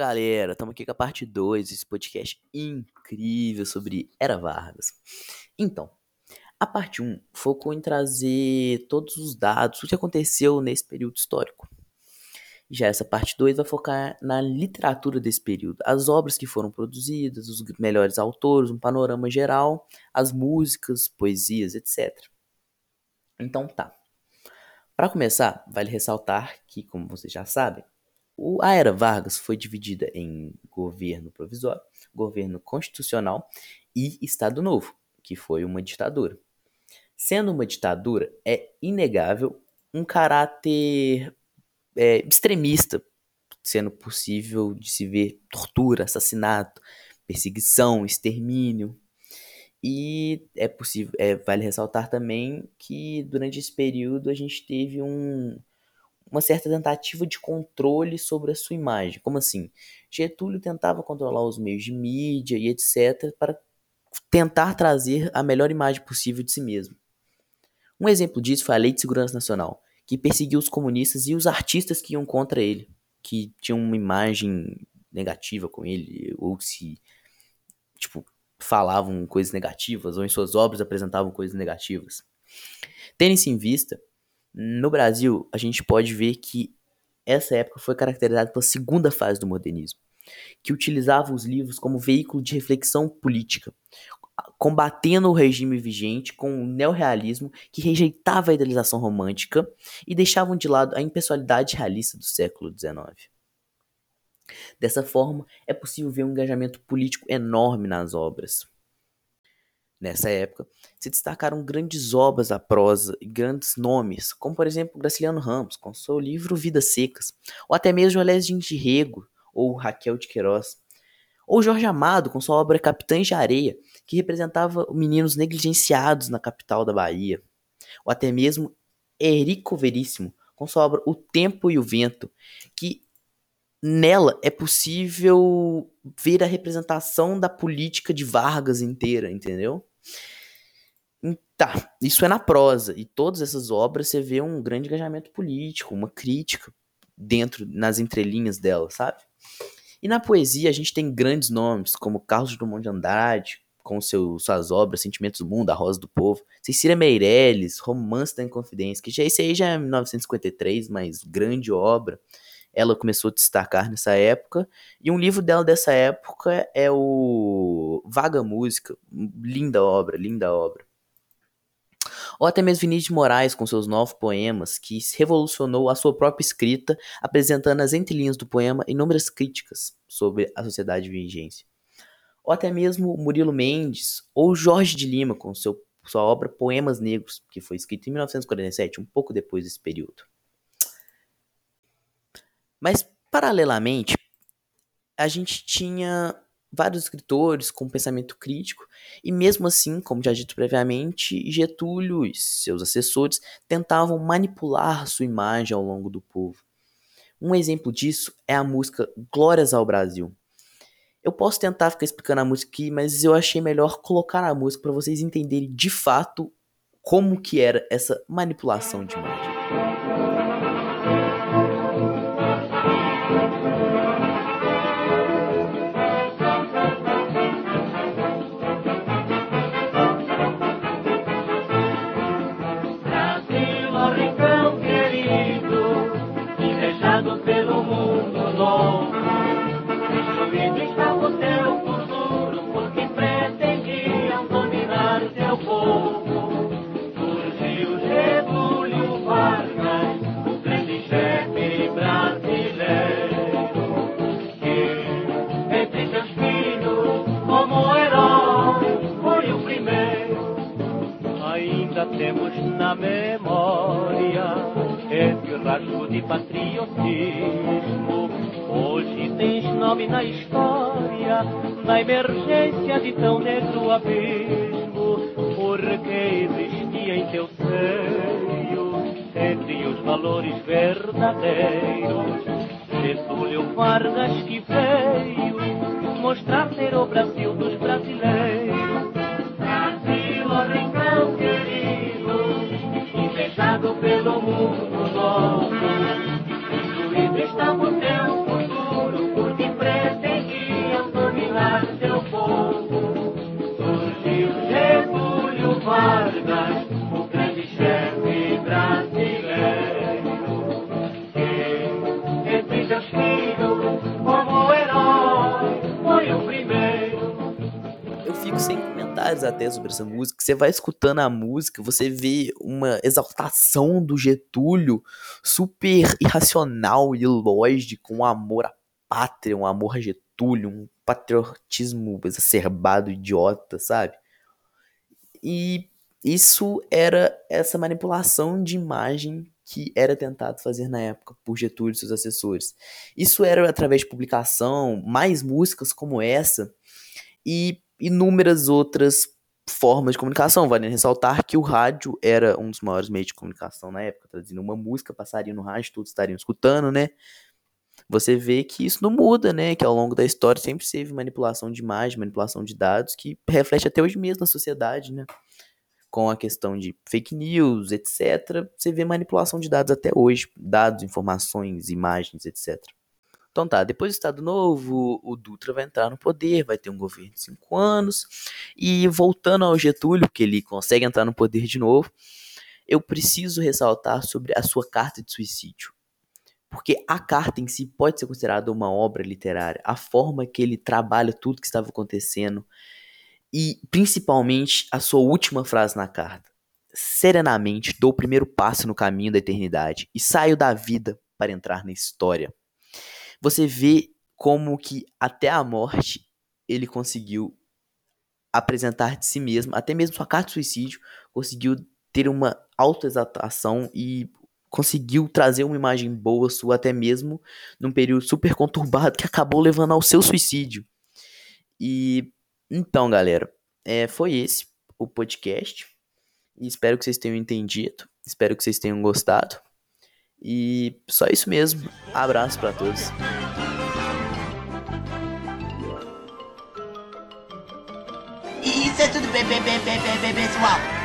galera, estamos aqui com a parte 2 desse podcast incrível sobre Era Vargas. Então, a parte 1 um focou em trazer todos os dados, o que aconteceu nesse período histórico. Já essa parte 2 vai focar na literatura desse período, as obras que foram produzidas, os melhores autores, um panorama geral, as músicas, poesias, etc. Então tá. Para começar, vale ressaltar que, como vocês já sabem, a era Vargas foi dividida em governo provisório, governo constitucional e Estado Novo, que foi uma ditadura. Sendo uma ditadura, é inegável um caráter é, extremista, sendo possível de se ver tortura, assassinato, perseguição, extermínio. E é possível, é, vale ressaltar também que durante esse período a gente teve um, uma certa tentativa de controle sobre a sua imagem. Como assim? Getúlio tentava controlar os meios de mídia e etc. para tentar trazer a melhor imagem possível de si mesmo. Um exemplo disso foi a Lei de Segurança Nacional, que perseguiu os comunistas e os artistas que iam contra ele, que tinham uma imagem negativa com ele, ou se, tipo, falavam coisas negativas, ou em suas obras apresentavam coisas negativas. Tendo isso em vista, no Brasil, a gente pode ver que essa época foi caracterizada pela segunda fase do modernismo, que utilizava os livros como veículo de reflexão política, combatendo o regime vigente com o neorrealismo que rejeitava a idealização romântica e deixavam de lado a impessoalidade realista do século XIX. Dessa forma, é possível ver um engajamento político enorme nas obras. Nessa época, se destacaram grandes obras da prosa e grandes nomes, como por exemplo Graciliano Ramos, com seu livro Vidas Secas, ou até mesmo Alésio de Rego, ou Raquel de Queiroz, ou Jorge Amado, com sua obra Capitães de Areia, que representava meninos negligenciados na capital da Bahia, ou até mesmo Erico Veríssimo, com sua obra O Tempo e o Vento, que nela é possível ver a representação da política de Vargas inteira, entendeu? Tá, isso é na prosa. E todas essas obras você vê um grande engajamento político, uma crítica dentro, nas entrelinhas dela, sabe? E na poesia a gente tem grandes nomes, como Carlos Drummond de Andrade, com seu, suas obras Sentimentos do Mundo, A Rosa do Povo, Cecília Meirelles, Romance da Inconfidência, que já esse aí já é 1953, mas grande obra. Ela começou a destacar nessa época. E um livro dela dessa época é o Vaga Música. Linda obra, linda obra. Ou até mesmo Vinícius de Moraes com seus nove poemas, que revolucionou a sua própria escrita, apresentando as entrelinhas do poema inúmeras críticas sobre a sociedade vigência. Ou até mesmo Murilo Mendes ou Jorge de Lima com seu, sua obra Poemas Negros, que foi escrita em 1947, um pouco depois desse período. Mas, paralelamente, a gente tinha vários escritores com pensamento crítico, e mesmo assim, como já dito previamente, Getúlio e seus assessores tentavam manipular sua imagem ao longo do povo. Um exemplo disso é a música Glórias ao Brasil. Eu posso tentar ficar explicando a música aqui, mas eu achei melhor colocar a música para vocês entenderem de fato como que era essa manipulação de imagem. Nome na história, na emergência de tão negro abismo, porque existia em teu seio, entre os valores verdadeiros, Getúlio Vargas que veio mostrar ser o Brasil dos brasileiros. Brasil, ó rincão invejado pelo mundo novo. Destruído está teu por de até sobre essa música. Você vai escutando a música, você vê uma exaltação do Getúlio super irracional e lógico, um amor à pátria, um amor a Getúlio, um patriotismo exacerbado, idiota, sabe? E isso era essa manipulação de imagem que era tentado fazer na época por Getúlio e seus assessores. Isso era através de publicação, mais músicas como essa e inúmeras outras formas de comunicação. Vale ressaltar que o rádio era um dos maiores meios de comunicação na época. Traduzindo uma música, passaria no rádio, todos estariam escutando, né? Você vê que isso não muda, né? Que ao longo da história sempre teve manipulação de imagem, manipulação de dados, que reflete até hoje mesmo na sociedade, né? Com a questão de fake news, etc. Você vê manipulação de dados até hoje. Dados, informações, imagens, etc. Então tá, depois do Estado Novo, o Dutra vai entrar no poder, vai ter um governo de cinco anos. E voltando ao Getúlio, que ele consegue entrar no poder de novo, eu preciso ressaltar sobre a sua carta de suicídio. Porque a carta em si pode ser considerada uma obra literária. A forma que ele trabalha tudo que estava acontecendo. E principalmente a sua última frase na carta. Serenamente dou o primeiro passo no caminho da eternidade e saio da vida para entrar na história você vê como que até a morte ele conseguiu apresentar de si mesmo, até mesmo sua carta de suicídio, conseguiu ter uma autoexaltação e conseguiu trazer uma imagem boa sua até mesmo num período super conturbado que acabou levando ao seu suicídio. E então, galera, é, foi esse o podcast. E espero que vocês tenham entendido. Espero que vocês tenham gostado. E só isso mesmo. Abraço para todos. Isso é tudo bem, bem, bem, pessoal.